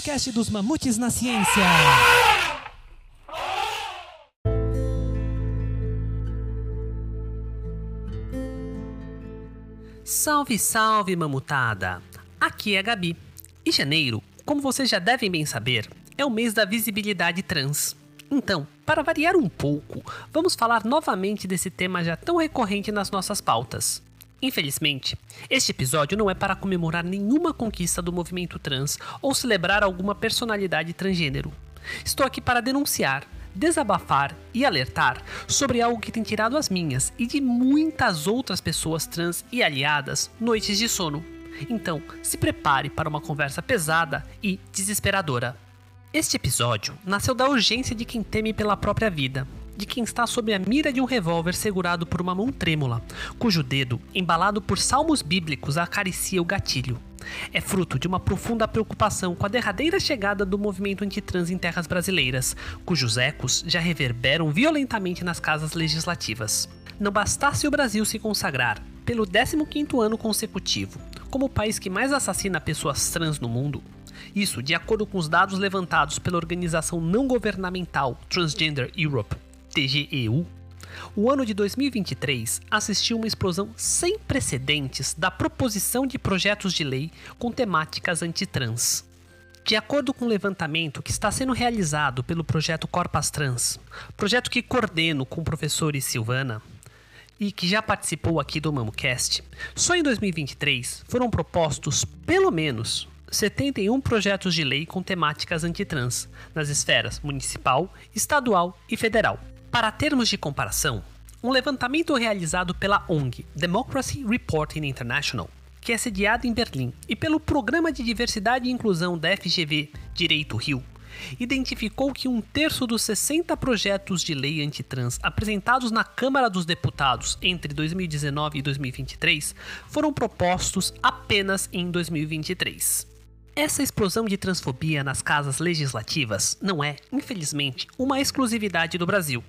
podcast dos Mamutes na Ciência. Salve, salve, mamutada! Aqui é a Gabi. E janeiro, como vocês já devem bem saber, é o mês da visibilidade trans. Então, para variar um pouco, vamos falar novamente desse tema já tão recorrente nas nossas pautas. Infelizmente, este episódio não é para comemorar nenhuma conquista do movimento trans ou celebrar alguma personalidade transgênero. Estou aqui para denunciar, desabafar e alertar sobre algo que tem tirado as minhas e de muitas outras pessoas trans e aliadas noites de sono. Então, se prepare para uma conversa pesada e desesperadora. Este episódio nasceu da urgência de quem teme pela própria vida, de quem está sob a mira de um revólver segurado por uma mão trêmula, cujo dedo, embalado por salmos bíblicos, acaricia o gatilho. É fruto de uma profunda preocupação com a derradeira chegada do movimento antitrans em terras brasileiras, cujos ecos já reverberam violentamente nas casas legislativas. Não bastasse o Brasil se consagrar, pelo 15º ano consecutivo, como o país que mais assassina pessoas trans no mundo, isso de acordo com os dados levantados pela organização não governamental Transgender Europe, TGEU, o ano de 2023 assistiu uma explosão sem precedentes da proposição de projetos de lei com temáticas antitrans. De acordo com o levantamento que está sendo realizado pelo projeto Corpas Trans, projeto que coordeno com o professor Silvana, e que já participou aqui do MamoCast, só em 2023 foram propostos pelo menos 71 projetos de lei com temáticas antitrans nas esferas municipal, estadual e federal. Para termos de comparação, um levantamento realizado pela ONG Democracy Reporting International, que é sediado em Berlim, e pelo Programa de Diversidade e Inclusão da FGV Direito Rio, identificou que um terço dos 60 projetos de lei antitrans apresentados na Câmara dos Deputados entre 2019 e 2023 foram propostos apenas em 2023. Essa explosão de transfobia nas casas legislativas não é, infelizmente, uma exclusividade do Brasil.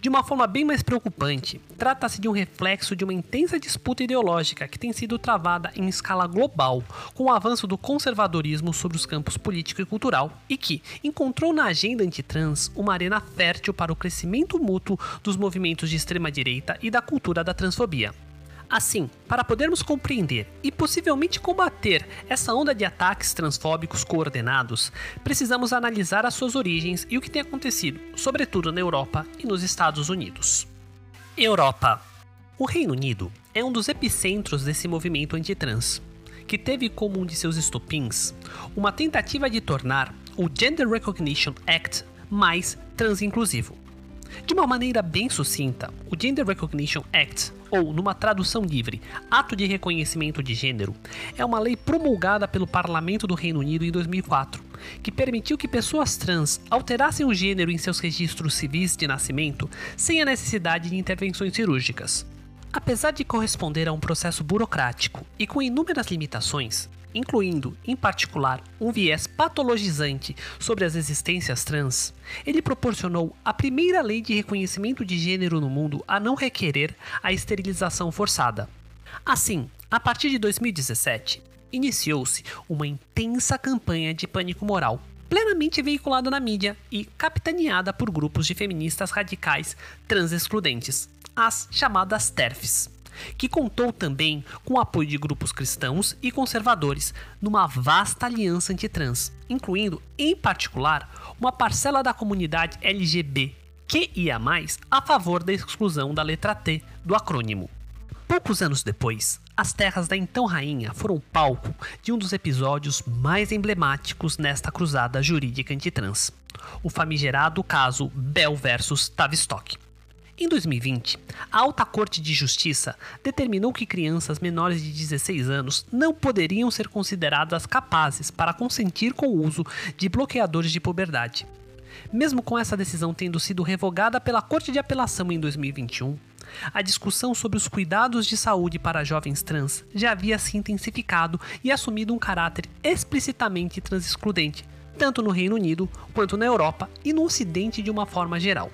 De uma forma bem mais preocupante, trata-se de um reflexo de uma intensa disputa ideológica que tem sido travada em escala global com o avanço do conservadorismo sobre os campos político e cultural e que encontrou na agenda antitrans uma arena fértil para o crescimento mútuo dos movimentos de extrema-direita e da cultura da transfobia. Assim, para podermos compreender e possivelmente combater essa onda de ataques transfóbicos coordenados, precisamos analisar as suas origens e o que tem acontecido, sobretudo na Europa e nos Estados Unidos. Europa. O Reino Unido é um dos epicentros desse movimento antitrans, que teve como um de seus estopins uma tentativa de tornar o Gender Recognition Act mais transinclusivo. De uma maneira bem sucinta, o Gender Recognition Act, ou numa tradução livre, Ato de Reconhecimento de Gênero, é uma lei promulgada pelo Parlamento do Reino Unido em 2004, que permitiu que pessoas trans alterassem o gênero em seus registros civis de nascimento sem a necessidade de intervenções cirúrgicas. Apesar de corresponder a um processo burocrático e com inúmeras limitações, incluindo, em particular, um viés patologizante sobre as existências trans, ele proporcionou a primeira lei de reconhecimento de gênero no mundo a não requerer a esterilização forçada. Assim, a partir de 2017, iniciou-se uma intensa campanha de pânico moral, plenamente veiculada na mídia e capitaneada por grupos de feministas radicais trans excludentes, as chamadas TERFs que contou também com o apoio de grupos cristãos e conservadores numa vasta aliança antitrans, incluindo, em particular, uma parcela da comunidade LGBT que ia mais a favor da exclusão da letra T do acrônimo. Poucos anos depois, as terras da então rainha foram palco de um dos episódios mais emblemáticos nesta cruzada jurídica antitrans, o famigerado caso Bell versus Tavistock. Em 2020, a Alta Corte de Justiça determinou que crianças menores de 16 anos não poderiam ser consideradas capazes para consentir com o uso de bloqueadores de puberdade. Mesmo com essa decisão tendo sido revogada pela Corte de Apelação em 2021, a discussão sobre os cuidados de saúde para jovens trans já havia se intensificado e assumido um caráter explicitamente transexcludente, tanto no Reino Unido quanto na Europa e no Ocidente de uma forma geral.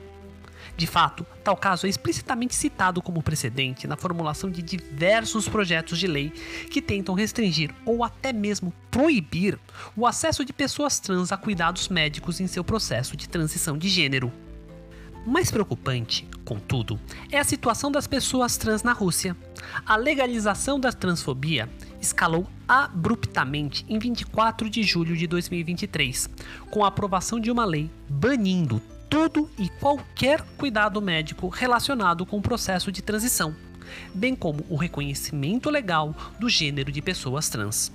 De fato, tal caso é explicitamente citado como precedente na formulação de diversos projetos de lei que tentam restringir ou até mesmo proibir o acesso de pessoas trans a cuidados médicos em seu processo de transição de gênero. Mais preocupante, contudo, é a situação das pessoas trans na Rússia. A legalização da transfobia escalou abruptamente em 24 de julho de 2023, com a aprovação de uma lei banindo todo e qualquer cuidado médico relacionado com o processo de transição, bem como o reconhecimento legal do gênero de pessoas trans.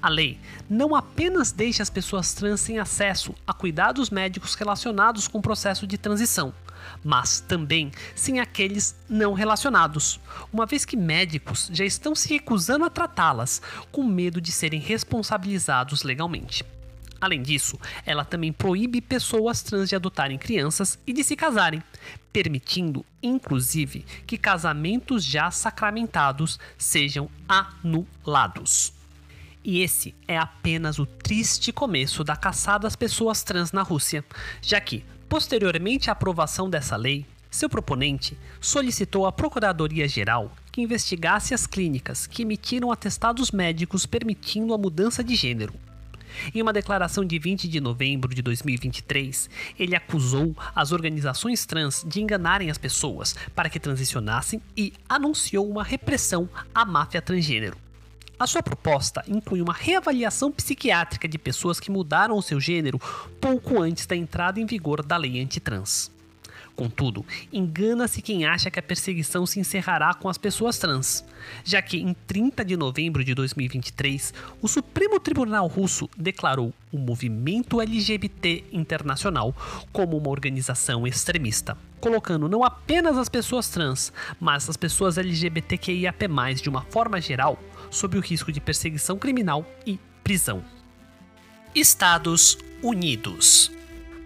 A lei não apenas deixa as pessoas trans sem acesso a cuidados médicos relacionados com o processo de transição, mas também sem aqueles não relacionados, uma vez que médicos já estão se recusando a tratá-las com medo de serem responsabilizados legalmente. Além disso, ela também proíbe pessoas trans de adotarem crianças e de se casarem, permitindo, inclusive, que casamentos já sacramentados sejam anulados. E esse é apenas o triste começo da caçada às pessoas trans na Rússia, já que, posteriormente à aprovação dessa lei, seu proponente solicitou à Procuradoria-Geral que investigasse as clínicas que emitiram atestados médicos permitindo a mudança de gênero. Em uma declaração de 20 de novembro de 2023, ele acusou as organizações trans de enganarem as pessoas para que transicionassem e anunciou uma repressão à máfia transgênero. A sua proposta inclui uma reavaliação psiquiátrica de pessoas que mudaram o seu gênero pouco antes da entrada em vigor da lei antitrans. Contudo, engana-se quem acha que a perseguição se encerrará com as pessoas trans, já que em 30 de novembro de 2023, o Supremo Tribunal Russo declarou o movimento LGBT internacional como uma organização extremista, colocando não apenas as pessoas trans, mas as pessoas LGBTQIAP+, de uma forma geral, sob o risco de perseguição criminal e prisão. Estados Unidos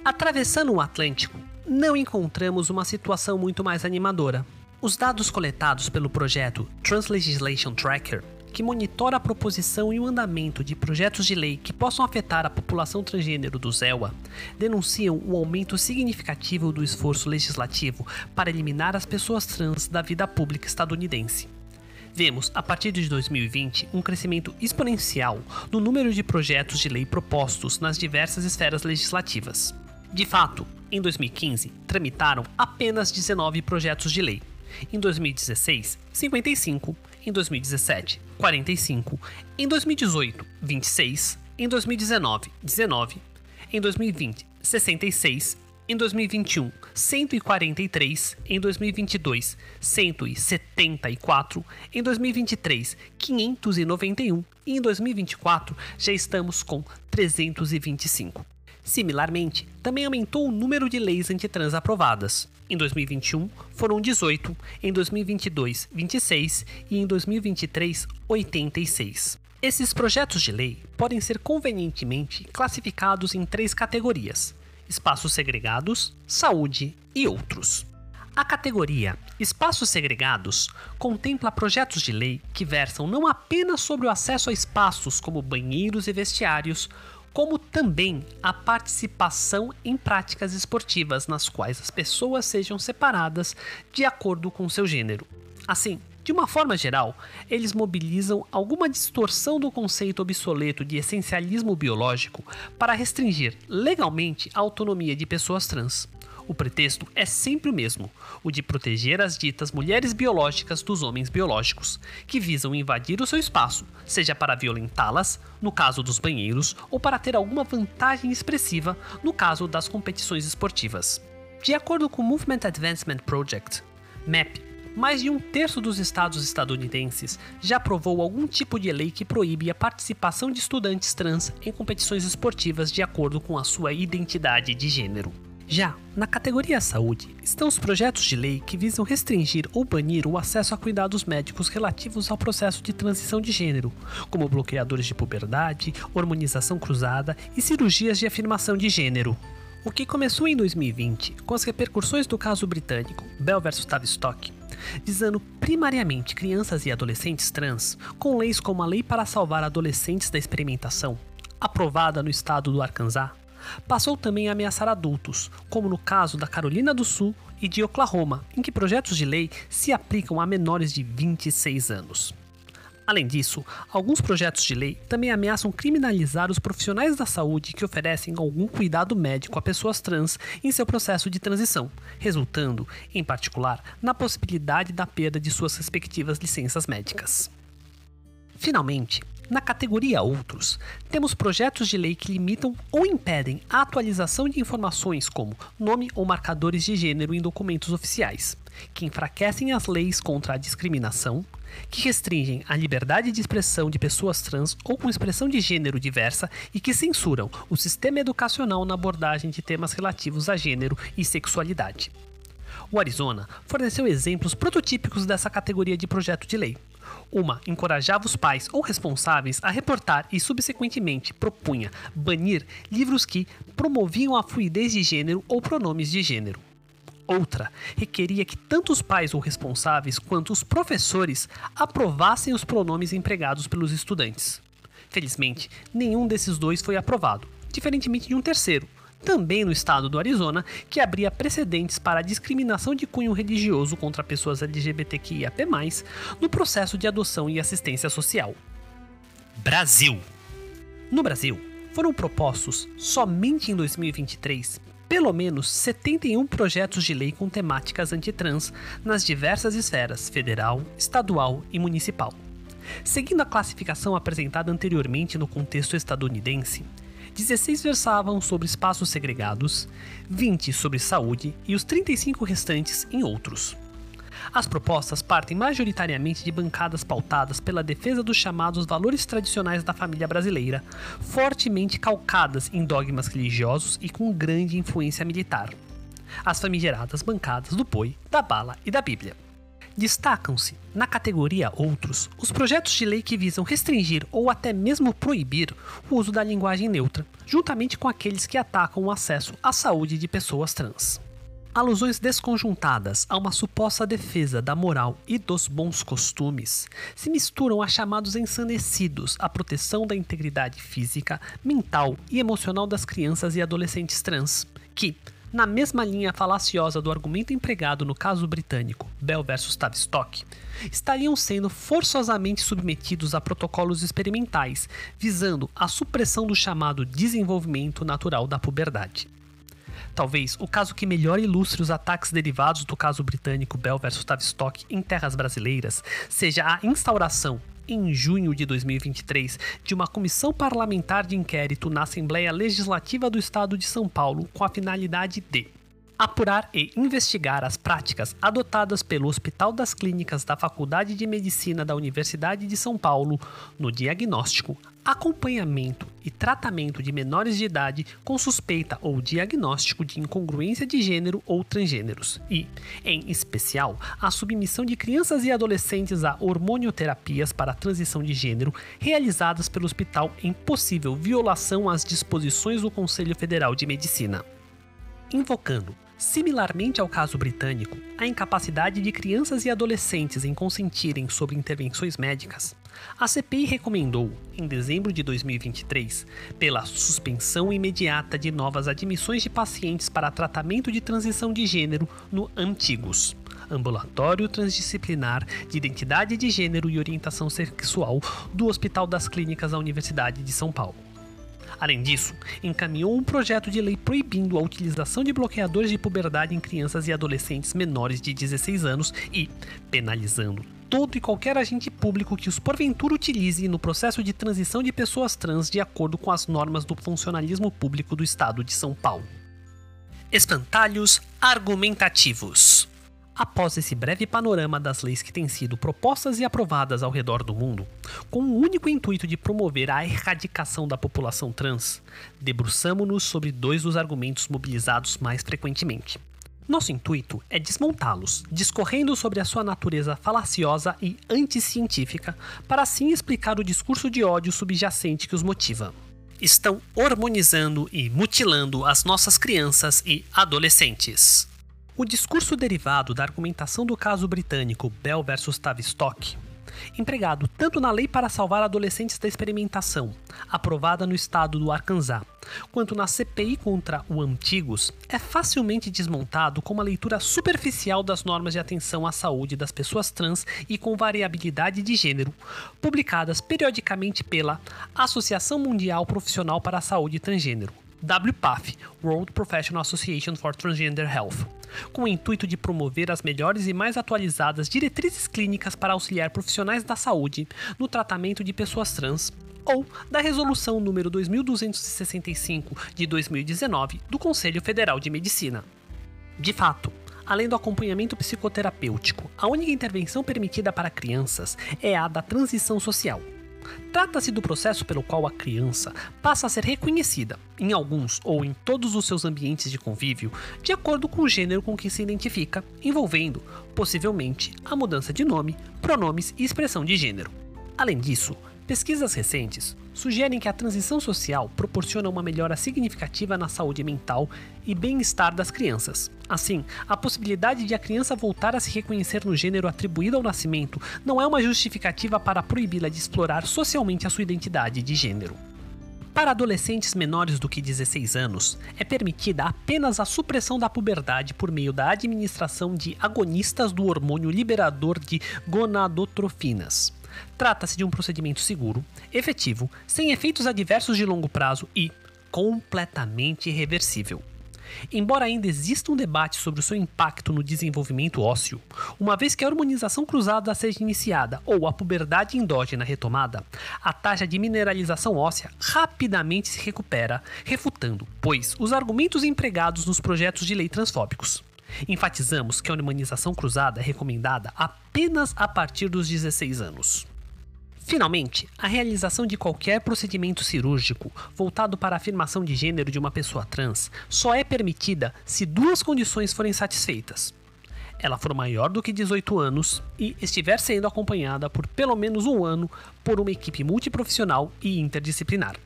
Atravessando o Atlântico, não encontramos uma situação muito mais animadora. Os dados coletados pelo projeto Translegislation Tracker, que monitora a proposição e o andamento de projetos de lei que possam afetar a população transgênero do ZEWA, denunciam o aumento significativo do esforço legislativo para eliminar as pessoas trans da vida pública estadunidense. Vemos, a partir de 2020, um crescimento exponencial no número de projetos de lei propostos nas diversas esferas legislativas. De fato, em 2015, tramitaram apenas 19 projetos de lei. Em 2016, 55. Em 2017, 45. Em 2018, 26. Em 2019, 19. Em 2020, 66. Em 2021, 143. Em 2022, 174. Em 2023, 591. E em 2024, já estamos com 325. Similarmente, também aumentou o número de leis antitrans aprovadas. Em 2021, foram 18, em 2022, 26 e em 2023, 86. Esses projetos de lei podem ser convenientemente classificados em três categorias: espaços segregados, saúde e outros. A categoria Espaços Segregados contempla projetos de lei que versam não apenas sobre o acesso a espaços como banheiros e vestiários, como também a participação em práticas esportivas nas quais as pessoas sejam separadas de acordo com seu gênero. Assim, de uma forma geral, eles mobilizam alguma distorção do conceito obsoleto de essencialismo biológico para restringir legalmente a autonomia de pessoas trans. O pretexto é sempre o mesmo, o de proteger as ditas mulheres biológicas dos homens biológicos, que visam invadir o seu espaço, seja para violentá-las, no caso dos banheiros, ou para ter alguma vantagem expressiva, no caso das competições esportivas. De acordo com o Movement Advancement Project, MAP, mais de um terço dos estados estadunidenses já aprovou algum tipo de lei que proíbe a participação de estudantes trans em competições esportivas de acordo com a sua identidade de gênero. Já na categoria saúde, estão os projetos de lei que visam restringir ou banir o acesso a cuidados médicos relativos ao processo de transição de gênero, como bloqueadores de puberdade, hormonização cruzada e cirurgias de afirmação de gênero. O que começou em 2020 com as repercussões do caso britânico Bell vs Tavistock, visando primariamente crianças e adolescentes trans, com leis como a Lei para Salvar Adolescentes da Experimentação, aprovada no estado do Arkansas, passou também a ameaçar adultos, como no caso da Carolina do Sul e de Oklahoma, em que projetos de lei se aplicam a menores de 26 anos. Além disso, alguns projetos de lei também ameaçam criminalizar os profissionais da saúde que oferecem algum cuidado médico a pessoas trans em seu processo de transição, resultando, em particular, na possibilidade da perda de suas respectivas licenças médicas. Finalmente, na categoria Outros, temos projetos de lei que limitam ou impedem a atualização de informações como nome ou marcadores de gênero em documentos oficiais, que enfraquecem as leis contra a discriminação, que restringem a liberdade de expressão de pessoas trans ou com expressão de gênero diversa e que censuram o sistema educacional na abordagem de temas relativos a gênero e sexualidade. O Arizona forneceu exemplos prototípicos dessa categoria de projeto de lei. Uma encorajava os pais ou responsáveis a reportar e, subsequentemente, propunha banir livros que promoviam a fluidez de gênero ou pronomes de gênero. Outra requeria que tanto os pais ou responsáveis quanto os professores aprovassem os pronomes empregados pelos estudantes. Felizmente, nenhum desses dois foi aprovado, diferentemente de um terceiro, também no estado do Arizona, que abria precedentes para a discriminação de cunho religioso contra pessoas LGBTQIAP+, no processo de adoção e assistência social. Brasil. No Brasil, foram propostos, somente em 2023, pelo menos 71 projetos de lei com temáticas antitrans nas diversas esferas federal, estadual e municipal. Seguindo a classificação apresentada anteriormente no contexto estadunidense, 16 versavam sobre espaços segregados, 20 sobre saúde e os 35 restantes em outros. As propostas partem majoritariamente de bancadas pautadas pela defesa dos chamados valores tradicionais da família brasileira, fortemente calcadas em dogmas religiosos e com grande influência militar. As famigeradas bancadas do boi, da bala e da Bíblia. Destacam-se, na categoria Outros, os projetos de lei que visam restringir ou até mesmo proibir o uso da linguagem neutra, juntamente com aqueles que atacam o acesso à saúde de pessoas trans. Alusões desconjuntadas a uma suposta defesa da moral e dos bons costumes se misturam a chamados ensandecidos à proteção da integridade física, mental e emocional das crianças e adolescentes trans, que, na mesma linha falaciosa do argumento empregado no caso britânico Bell vs Tavistock, estariam sendo forçosamente submetidos a protocolos experimentais visando a supressão do chamado desenvolvimento natural da puberdade. Talvez o caso que melhor ilustre os ataques derivados do caso britânico Bell vs Tavistock em terras brasileiras seja a instauração, em junho de 2023, de uma comissão parlamentar de inquérito na Assembleia Legislativa do Estado de São Paulo com a finalidade de apurar e investigar as práticas adotadas pelo Hospital das Clínicas da Faculdade de Medicina da Universidade de São Paulo no diagnóstico, acompanhamento e tratamento de menores de idade com suspeita ou diagnóstico de incongruência de gênero ou transgêneros e, em especial, a submissão de crianças e adolescentes a hormonioterapias para a transição de gênero realizadas pelo hospital em possível violação às disposições do Conselho Federal de Medicina. Invocando Similarmente ao caso britânico, a incapacidade de crianças e adolescentes em consentirem sobre intervenções médicas, a CPI recomendou, em dezembro de 2023, pela suspensão imediata de novas admissões de pacientes para tratamento de transição de gênero no Antigos, Ambulatório Transdisciplinar de Identidade de Gênero e Orientação Sexual do Hospital das Clínicas da Universidade de São Paulo. Além disso, encaminhou um projeto de lei proibindo a utilização de bloqueadores de puberdade em crianças e adolescentes menores de 16 anos e penalizando todo e qualquer agente público que os porventura utilize no processo de transição de pessoas trans de acordo com as normas do funcionalismo público do Estado de São Paulo. Espantalhos argumentativos. Após esse breve panorama das leis que têm sido propostas e aprovadas ao redor do mundo, com o único intuito de promover a erradicação da população trans, debruçamo-nos sobre dois dos argumentos mobilizados mais frequentemente. Nosso intuito é desmontá-los, discorrendo sobre a sua natureza falaciosa e anticientífica, para assim explicar o discurso de ódio subjacente que os motiva. Estão hormonizando e mutilando as nossas crianças e adolescentes. O discurso derivado da argumentação do caso britânico Bell vs Tavistock empregado tanto na Lei para Salvar Adolescentes da Experimentação, aprovada no estado do Arkansas, quanto na CPI contra o Antigos, é facilmente desmontado com uma leitura superficial das normas de atenção à saúde das pessoas trans e com variabilidade de gênero, publicadas periodicamente pela Associação Mundial Profissional para a Saúde Transgênero, WPATH, World Professional Association for Transgender Health, com o intuito de promover as melhores e mais atualizadas diretrizes clínicas para auxiliar profissionais da saúde no tratamento de pessoas trans, ou da Resolução número 2265 de 2019 do Conselho Federal de Medicina. De fato, além do acompanhamento psicoterapêutico, a única intervenção permitida para crianças é a da transição social Trata-se do processo pelo qual a criança passa a ser reconhecida, em alguns ou em todos os seus ambientes de convívio, de acordo com o gênero com que se identifica, envolvendo, possivelmente, a mudança de nome, pronomes e expressão de gênero. Além disso, Pesquisas recentes sugerem que a transição social proporciona uma melhora significativa na saúde mental e bem-estar das crianças. Assim, a possibilidade de a criança voltar a se reconhecer no gênero atribuído ao nascimento não é uma justificativa para proibi-la de explorar socialmente a sua identidade de gênero. Para adolescentes menores do que 16 anos, é permitida apenas a supressão da puberdade por meio da administração de agonistas do hormônio liberador de gonadotrofinas. Trata-se de um procedimento seguro, efetivo, sem efeitos adversos de longo prazo e completamente irreversível. Embora ainda exista um debate sobre o seu impacto no desenvolvimento ósseo, uma vez que a hormonização cruzada seja iniciada ou a puberdade endógena retomada, a taxa de mineralização óssea rapidamente se recupera, refutando, pois, os argumentos empregados nos projetos de lei transfóbicos. Enfatizamos que a hormonização cruzada é recomendada apenas a partir dos 16 anos. Finalmente, a realização de qualquer procedimento cirúrgico voltado para a afirmação de gênero de uma pessoa trans só é permitida se duas condições forem satisfeitas. Ela for maior do que 18 anos e estiver sendo acompanhada por pelo menos um ano por uma equipe multiprofissional e interdisciplinar.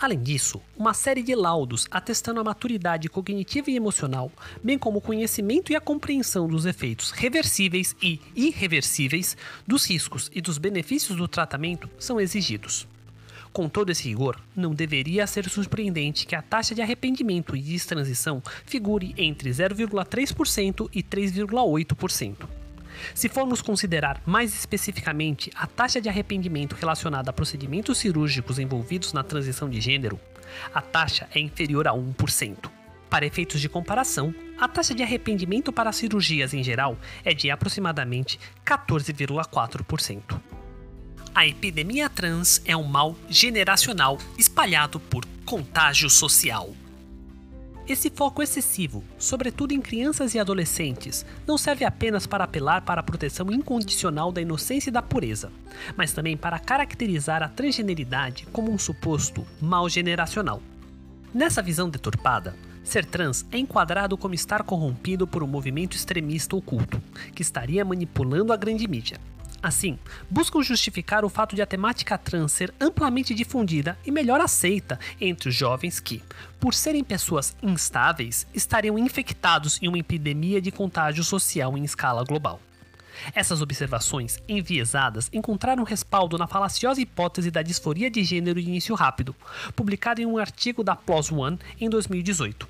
Além disso, uma série de laudos atestando a maturidade cognitiva e emocional, bem como o conhecimento e a compreensão dos efeitos reversíveis e irreversíveis, dos riscos e dos benefícios do tratamento são exigidos. Com todo esse rigor, não deveria ser surpreendente que a taxa de arrependimento e destransição figure entre 0,3% e 3,8%. Se formos considerar mais especificamente a taxa de arrependimento relacionada a procedimentos cirúrgicos envolvidos na transição de gênero, a taxa é inferior a 1%. Para efeitos de comparação, a taxa de arrependimento para cirurgias em geral é de aproximadamente 14,4%. A epidemia trans é um mal generacional espalhado por contágio social. Esse foco excessivo, sobretudo em crianças e adolescentes, não serve apenas para apelar para a proteção incondicional da inocência e da pureza, mas também para caracterizar a transgeneridade como um suposto mal generacional. Nessa visão deturpada, ser trans é enquadrado como estar corrompido por um movimento extremista oculto, que estaria manipulando a grande mídia, Assim, buscam justificar o fato de a temática trans ser amplamente difundida e melhor aceita entre os jovens que, por serem pessoas instáveis, estariam infectados em uma epidemia de contágio social em escala global. Essas observações enviesadas encontraram respaldo na falaciosa hipótese da disforia de gênero de início rápido, publicada em um artigo da PLOS ONE em 2018.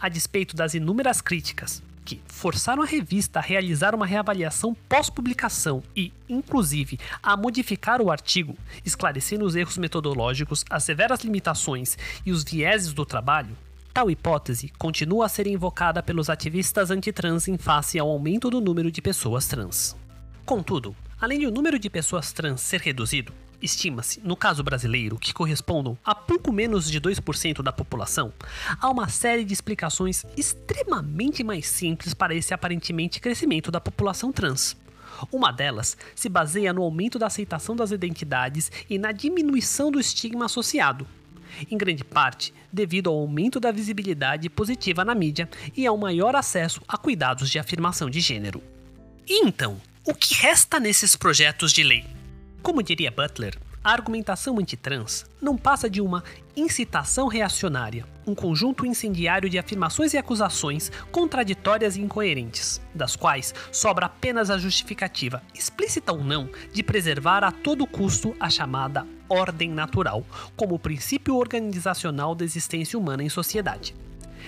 A despeito das inúmeras críticas, que forçaram a revista a realizar uma reavaliação pós-publicação e, inclusive, a modificar o artigo, esclarecendo os erros metodológicos, as severas limitações e os vieses do trabalho, tal hipótese continua a ser invocada pelos ativistas antitrans em face ao aumento do número de pessoas trans. Contudo, além de o número de pessoas trans ser reduzido, Estima-se, no caso brasileiro, que correspondam a pouco menos de 2% da população, há uma série de explicações extremamente mais simples para esse aparentemente crescimento da população trans. Uma delas se baseia no aumento da aceitação das identidades e na diminuição do estigma associado, em grande parte devido ao aumento da visibilidade positiva na mídia e ao maior acesso a cuidados de afirmação de gênero. E então, o que resta nesses projetos de lei? Como diria Butler, A argumentação antitrans não passa de uma incitação reacionária, um conjunto incendiário de afirmações e acusações contraditórias e incoerentes, das quais sobra apenas a justificativa, explícita ou não, de preservar a todo custo a chamada ordem natural, como princípio organizacional da existência humana em sociedade.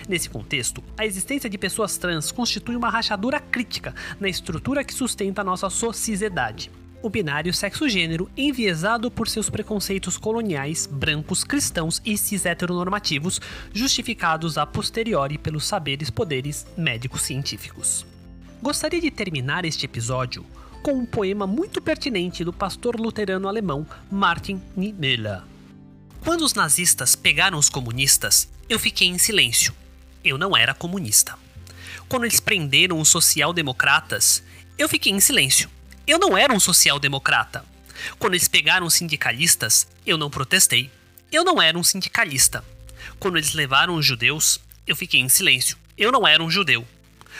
Nesse contexto, a existência de pessoas trans constitui uma rachadura crítica na estrutura que sustenta a nossa sociedade o binário sexo-gênero enviesado por seus preconceitos coloniais, brancos, cristãos e cis-heteronormativos, justificados a posteriori pelos saberes poderes médicos científicos. Gostaria de terminar este episódio com um poema muito pertinente do pastor luterano alemão Martin Niemöller. Quando os nazistas pegaram os comunistas, eu fiquei em silêncio. Eu não era comunista. Quando eles prenderam os social-democratas, eu fiquei em silêncio. Eu não era um social-democrata. Quando eles pegaram sindicalistas, eu não protestei. Eu não era um sindicalista. Quando eles levaram os judeus, eu fiquei em silêncio. Eu não era um judeu.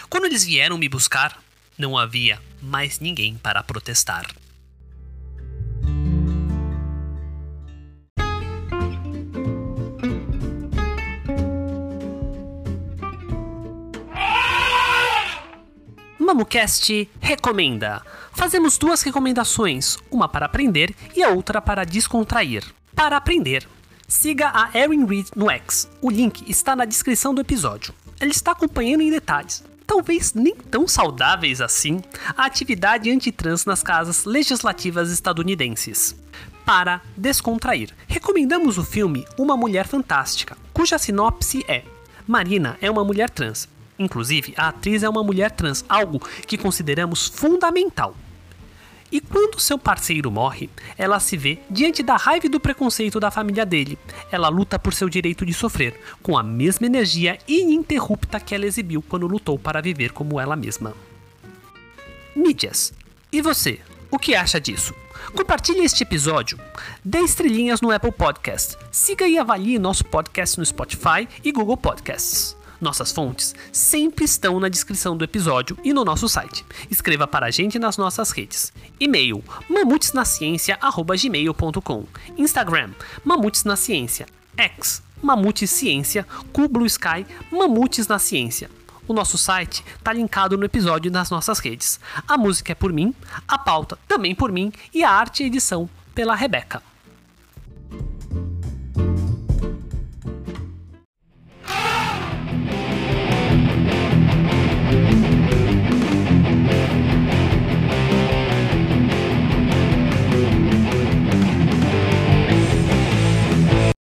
Quando eles vieram me buscar, não havia mais ninguém para protestar. MamuCast recomenda. Fazemos duas recomendações, uma para aprender e a outra para descontrair. Para aprender, siga a Erin Reed no X. O link está na descrição do episódio. Ela está acompanhando em detalhes, talvez nem tão saudáveis assim, a atividade antitrans nas casas legislativas estadunidenses. Para descontrair, recomendamos o filme Uma Mulher Fantástica, cuja sinopse é: Marina é uma mulher trans Inclusive, a atriz é uma mulher trans, algo que consideramos fundamental. E quando seu parceiro morre, ela se vê diante da raiva e do preconceito da família dele. Ela luta por seu direito de sofrer, com a mesma energia ininterrupta que ela exibiu quando lutou para viver como ela mesma. Mídias. E você? O que acha disso? Compartilhe este episódio, dê estrelinhas no Apple Podcast, siga e avalie nosso podcast no Spotify e Google Podcasts. Nossas fontes sempre estão na descrição do episódio e no nosso site. Escreva para a gente nas nossas redes. E-mail mamutesnaciência@gmail.com. Instagram Mamutes na Ciência. X Mamutes Ciência. Cool Blue Sky Mamutes na Ciência. O nosso site está linkado no episódio nas nossas redes. A música é por mim, a pauta também por mim e a arte e edição pela Rebeca.